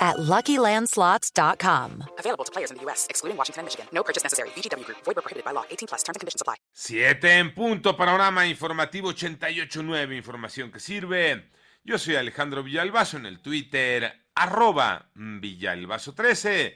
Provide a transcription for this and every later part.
at LuckyLandSlots.com. Available to players in the U.S., excluding Washington and Michigan. No purchase necessary. VGW Group. Void where prohibited by law. 18 plus. Terms and conditions apply. Siete en punto. Panorama informativo 88.9. Información que sirve. Yo soy Alejandro Villalbazo en el Twitter, arroba Villalbazo13.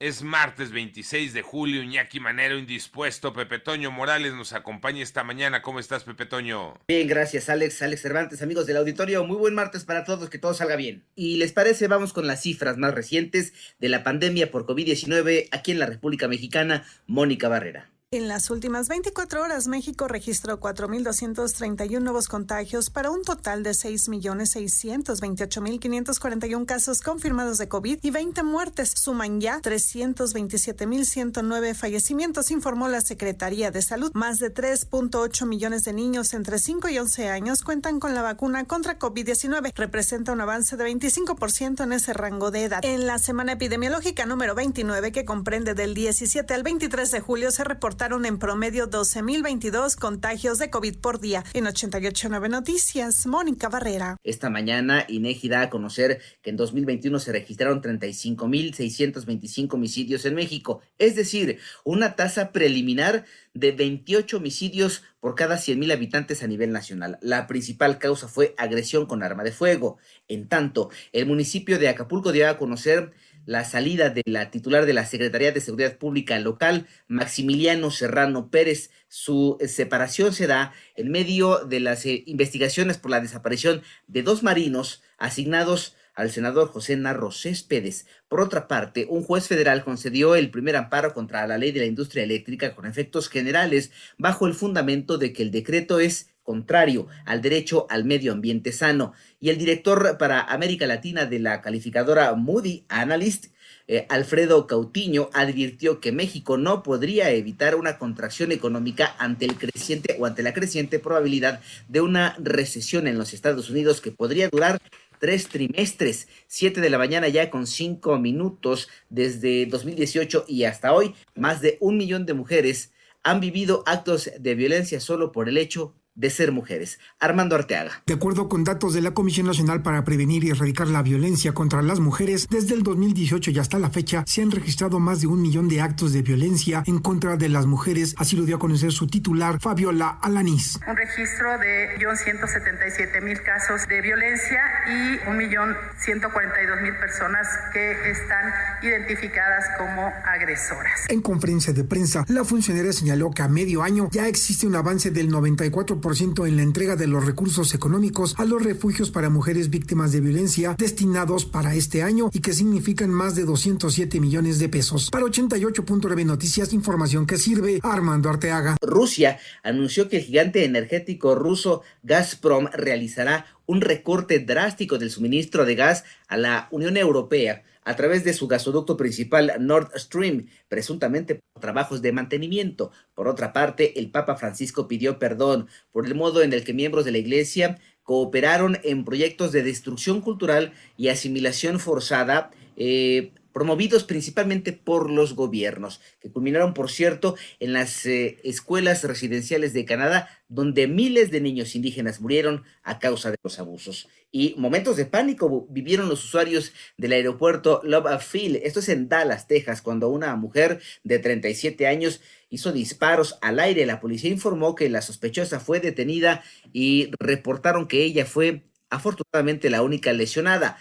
Es martes 26 de julio, Iñaki Manero indispuesto, Pepe Toño Morales nos acompaña esta mañana. ¿Cómo estás, Pepe Toño? Bien, gracias, Alex, Alex Cervantes, amigos del auditorio. Muy buen martes para todos, que todo salga bien. Y les parece, vamos con las cifras más recientes de la pandemia por COVID-19 aquí en la República Mexicana. Mónica Barrera. En las últimas 24 horas, México registró 4.231 nuevos contagios para un total de 6.628.541 casos confirmados de COVID y 20 muertes. Suman ya 327.109 fallecimientos, informó la Secretaría de Salud. Más de 3.8 millones de niños entre 5 y 11 años cuentan con la vacuna contra COVID-19. Representa un avance de 25% en ese rango de edad. En la semana epidemiológica número 29, que comprende del 17 al 23 de julio, se reportó en promedio 12.022 contagios de COVID por día. En 889 Noticias, Mónica Barrera. Esta mañana, INEGI da a conocer que en 2021 se registraron 35.625 homicidios en México, es decir, una tasa preliminar de 28 homicidios por cada 100.000 habitantes a nivel nacional. La principal causa fue agresión con arma de fuego. En tanto, el municipio de Acapulco dio a conocer la salida de la titular de la Secretaría de Seguridad Pública local, Maximiliano Serrano Pérez. Su separación se da en medio de las eh, investigaciones por la desaparición de dos marinos asignados al senador José Narro Céspedes. Por otra parte, un juez federal concedió el primer amparo contra la ley de la industria eléctrica con efectos generales bajo el fundamento de que el decreto es contrario al derecho al medio ambiente sano. Y el director para América Latina de la calificadora Moody Analyst, eh, Alfredo Cautiño, advirtió que México no podría evitar una contracción económica ante el creciente o ante la creciente probabilidad de una recesión en los Estados Unidos que podría durar tres trimestres, siete de la mañana ya con cinco minutos desde 2018 y hasta hoy, más de un millón de mujeres han vivido actos de violencia solo por el hecho de ser mujeres. Armando Arteaga. De acuerdo con datos de la Comisión Nacional para Prevenir y Erradicar la Violencia contra las Mujeres, desde el 2018 y hasta la fecha se han registrado más de un millón de actos de violencia en contra de las mujeres, así lo dio a conocer su titular, Fabiola Alanís. Un registro de 1.177.000 casos de violencia y 1.142.000 personas que están identificadas como agresoras. En conferencia de prensa, la funcionaria señaló que a medio año ya existe un avance del 94% en la entrega de los recursos económicos a los refugios para mujeres víctimas de violencia destinados para este año y que significan más de 207 millones de pesos. Para 88.9 Noticias, información que sirve Armando Arteaga. Rusia anunció que el gigante energético ruso Gazprom realizará un recorte drástico del suministro de gas a la Unión Europea a través de su gasoducto principal Nord Stream, presuntamente por trabajos de mantenimiento. Por otra parte, el Papa Francisco pidió perdón por el modo en el que miembros de la Iglesia cooperaron en proyectos de destrucción cultural y asimilación forzada eh, promovidos principalmente por los gobiernos, que culminaron, por cierto, en las eh, escuelas residenciales de Canadá, donde miles de niños indígenas murieron a causa de los abusos. Y momentos de pánico vivieron los usuarios del aeropuerto Love Field, esto es en Dallas, Texas, cuando una mujer de 37 años hizo disparos al aire. La policía informó que la sospechosa fue detenida y reportaron que ella fue afortunadamente la única lesionada.